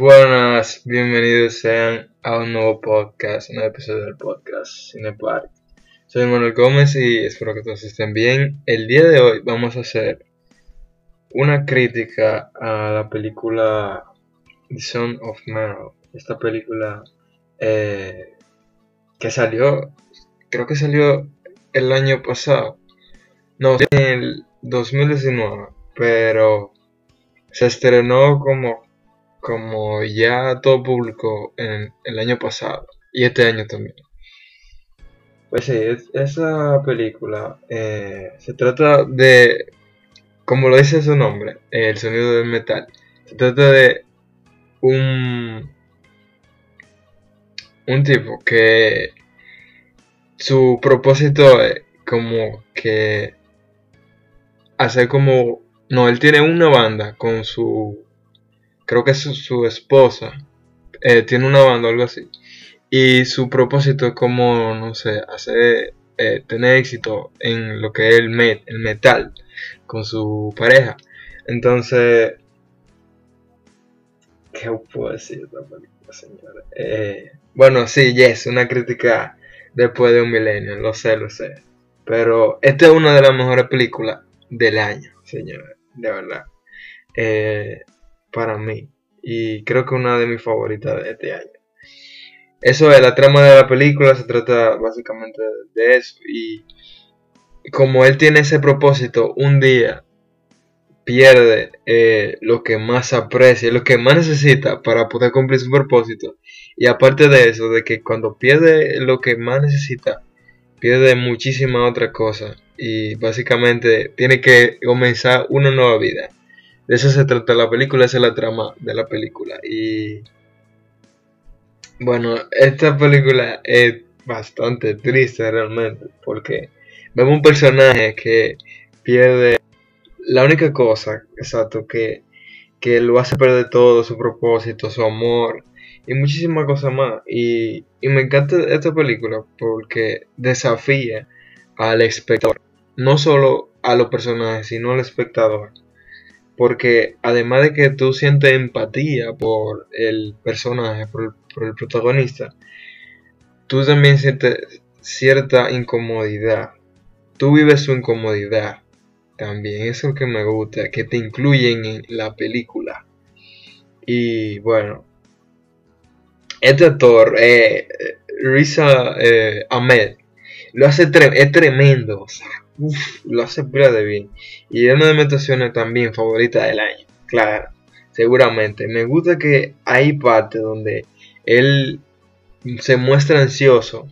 Buenas, bienvenidos sean a un nuevo podcast, un nuevo episodio del podcast Cinepark. Soy Manuel Gómez y espero que todos estén bien. El día de hoy vamos a hacer una crítica a la película The Son of Meryl. Esta película eh, que salió, creo que salió el año pasado, no, en el 2019, pero se estrenó como como ya todo público en el año pasado y este año también. Pues sí, esa película eh, se trata de, como lo dice su nombre, el sonido del metal. Se trata de un, un tipo que su propósito es como que hacer como, no, él tiene una banda con su creo que es su, esposa, eh, tiene una banda o algo así. Y su propósito es como, no sé, hacer, eh, tener éxito en lo que es el, el metal con su pareja. Entonces, ¿qué puedo decir de esta película, señores? Eh, bueno, sí, yes, una crítica después de un milenio, lo sé, lo sé. Pero esta es una de las mejores películas del año, señores, de verdad. Eh, para mí. Y creo que una de mis favoritas de este año. Eso es la trama de la película, se trata básicamente de eso. Y como él tiene ese propósito, un día pierde eh, lo que más aprecia, lo que más necesita para poder cumplir su propósito. Y aparte de eso, de que cuando pierde lo que más necesita, pierde muchísima otra cosa. Y básicamente tiene que comenzar una nueva vida. De eso se trata la película, esa es la trama de la película. Y bueno, esta película es bastante triste realmente, porque vemos un personaje que pierde la única cosa, exacto, que, que lo hace perder todo, su propósito, su amor y muchísimas cosas más. Y, y me encanta esta película porque desafía al espectador, no solo a los personajes, sino al espectador porque además de que tú sientes empatía por el personaje, por el, protagonista, tú también sientes cierta incomodidad. Tú vives su incomodidad también. Eso es lo que me gusta, que te incluyen en la película. Y bueno, este actor, eh, Risa eh, Ahmed, lo hace es tremendo. Lo hace pila de bien. Y es una de mis actuaciones también favoritas del año. Claro, seguramente. Me gusta que hay partes donde él se muestra ansioso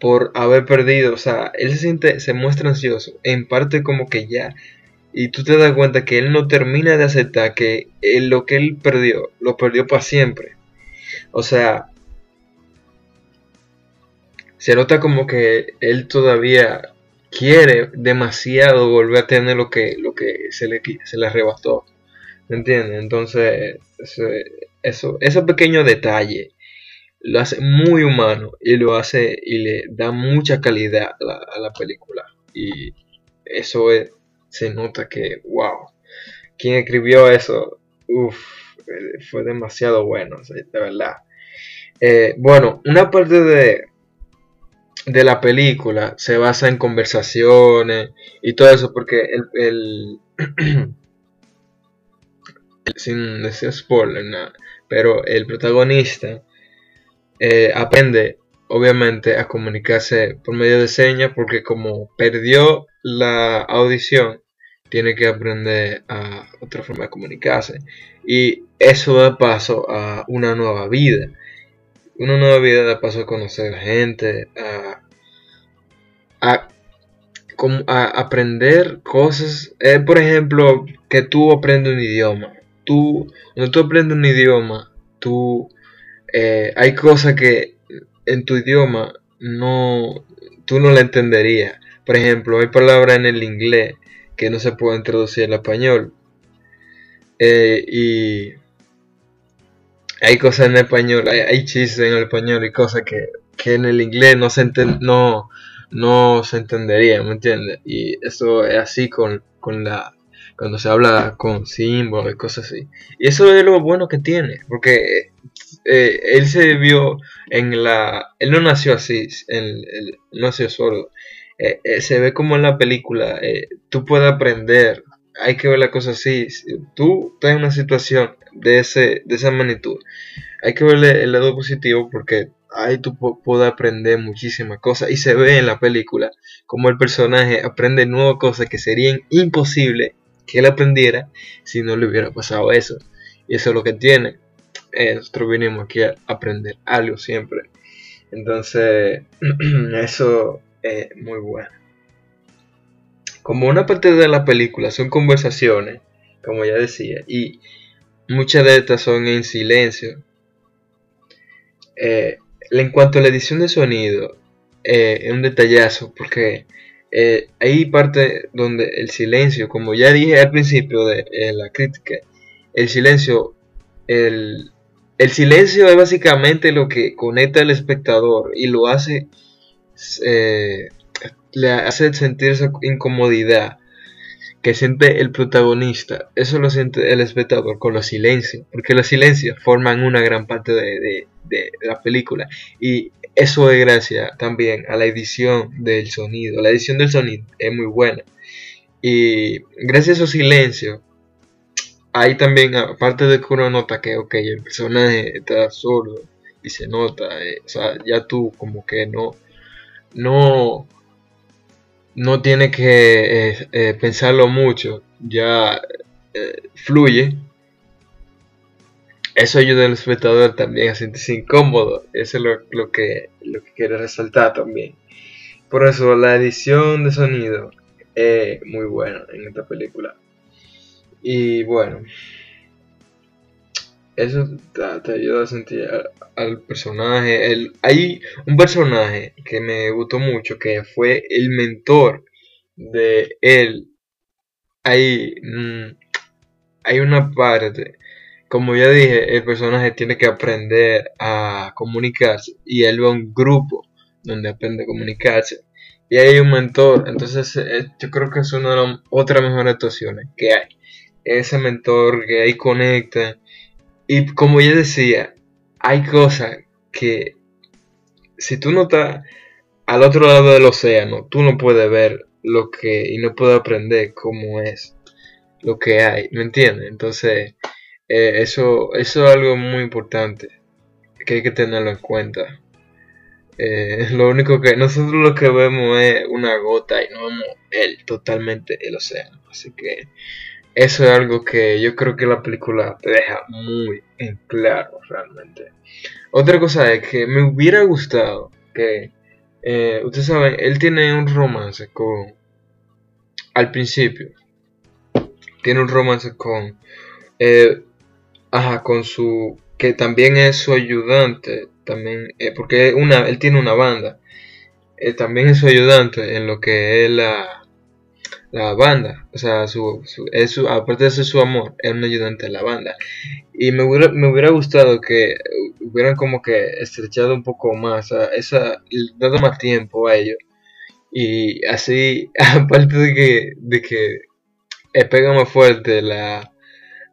por haber perdido. O sea, él se siente, se muestra ansioso. En parte como que ya. Y tú te das cuenta que él no termina de aceptar que lo que él perdió, lo perdió para siempre. O sea, se nota como que él todavía quiere demasiado volver a tener lo que, lo que se, le, se le arrebató. ¿Me entiendes? Entonces, eso, ese pequeño detalle lo hace muy humano y lo hace y le da mucha calidad a la, película. Y eso se nota que, wow, quien escribió eso, uff, fue demasiado bueno, de verdad. Eh, bueno, una parte de, de la película se basa en conversaciones y todo eso, porque el, sin decir spoiler, nada, pero el protagonista eh, aprende obviamente a comunicarse por medio de señas porque como perdió la audición tiene que aprender a otra forma de comunicarse y eso da paso a una nueva vida una nueva vida da paso a conocer gente, a, a, a aprender cosas. Eh, por ejemplo, que tú aprendes un idioma. Tú, cuando tú aprendes un idioma, tú, eh, hay cosas que en tu idioma no, tú no la entenderías. Por ejemplo, hay palabras en el inglés que no se pueden traducir al español. Eh, y hay cosas en español, hay, chistes en el español y cosas que, en el inglés no se, no, no se entendería, ¿me entiendes? Y eso es así con, con la cuando se habla con símbolos y cosas así. Y eso es lo bueno que tiene, porque eh, él se vio en la... Él no nació así, él, nació sordo. Eh, eh, se ve como en la película, tú puedes aprender, hay que ver la cosa así. tú estás en una situación de, ese, de esa magnitud, hay que verle el lado positivo porque ahí tú puedes aprender muchísimas cosas. Y se ve en la película como el personaje aprende nuevas cosas que serían imposibles que él aprendiera si no le hubiera pasado eso. Y eso es lo que tiene. Eh, nosotros vinimos aquí a aprender algo siempre. Entonces, eso es muy bueno. Como una parte de la película son conversaciones, como ya decía, y muchas de estas son en silencio. Eh, en cuanto a la edición de sonido, eh, es un detallazo, porque hay parte donde el silencio, como ya dije al principio de la crítica, el silencio, el, silencio es básicamente lo que conecta al espectador y lo hace, eh, le hace sentir esa incomodidad que siente el protagonista. Eso lo siente el espectador con los silencios, porque los silencios forman una gran parte de, de la película y eso es gracias también a la edición del sonido. La edición del sonido es muy buena. Y gracias a esos silencios, hay también, aparte de que uno nota que, ok, el personaje está sordo y se nota, eh, o sea, ya tú como que no, no, no tiene que eh, eh, pensarlo mucho, ya fluye eso ayuda al espectador también a sentirse incómodo. Eso es lo, que, lo que quiero resaltar también. Por eso la edición de sonido es muy buena en esta película. Y bueno, eso te, ayuda a sentir al, personaje. El, hay un personaje que me gustó mucho que fue el mentor de él. Hay, mm, hay una parte como ya dije, el personaje tiene que aprender a comunicarse y él va a un grupo donde aprende a comunicarse y hay un mentor, entonces eh, yo creo que es una de las otras mejores actuaciones que hay. Ese mentor que ahí conecta y como ya decía, hay cosas que si tú no estás al otro lado del océano, tú no puedes ver lo que y no puedes aprender cómo es lo que hay, ¿me entiendes? Entonces, eh, eso, eso es algo muy importante que hay que tenerlo en cuenta. Eh, lo único que nosotros lo que vemos es una gota y no vemos el, totalmente el océano. Así que eso es algo que yo creo que la película te deja muy en claro realmente. Otra cosa es que me hubiera gustado que, eh, ustedes saben, él tiene un romance con, al principio, tiene un romance con Ajá, con su. que también es su ayudante. También. Eh, porque una, él tiene una banda. Eh, también es su ayudante en lo que es la. La banda. O sea, su, su, aparte de ser su amor, es un ayudante de la banda. Y me hubiera, me hubiera gustado que hubieran como que estrechado un poco más. O esa, dado más tiempo a ellos. Y así, aparte de que, de que eh, pega más fuerte la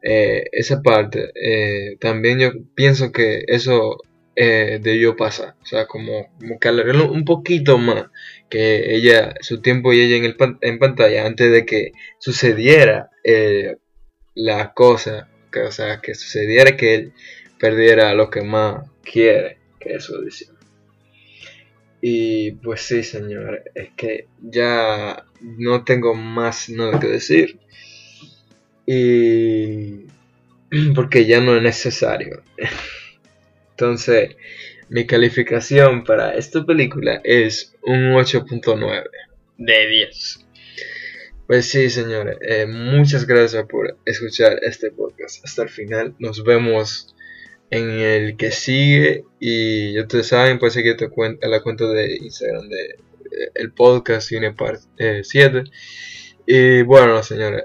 eh, esa parte, eh, también yo pienso que eso eh, debió pasar. O sea, como, como que alargarlo un poquito más que ella, su tiempo y ella en, el, en pantalla antes de que sucediera la cosa, que, o sea, que sucediera que él perdiera lo que más quiere, que es su audición. Y pues sí, señor, es que ya no tengo más nada que decir y porque ya no es necesario. Entonces, mi calificación para esta película es un 8.9 de 10. Pues sí, señores, eh, muchas gracias por escuchar este podcast hasta el final. Nos vemos en el que sigue y ya ustedes saben, puede seguir a la cuenta de Instagram de el podcast Cine Part 7. y bueno, señores,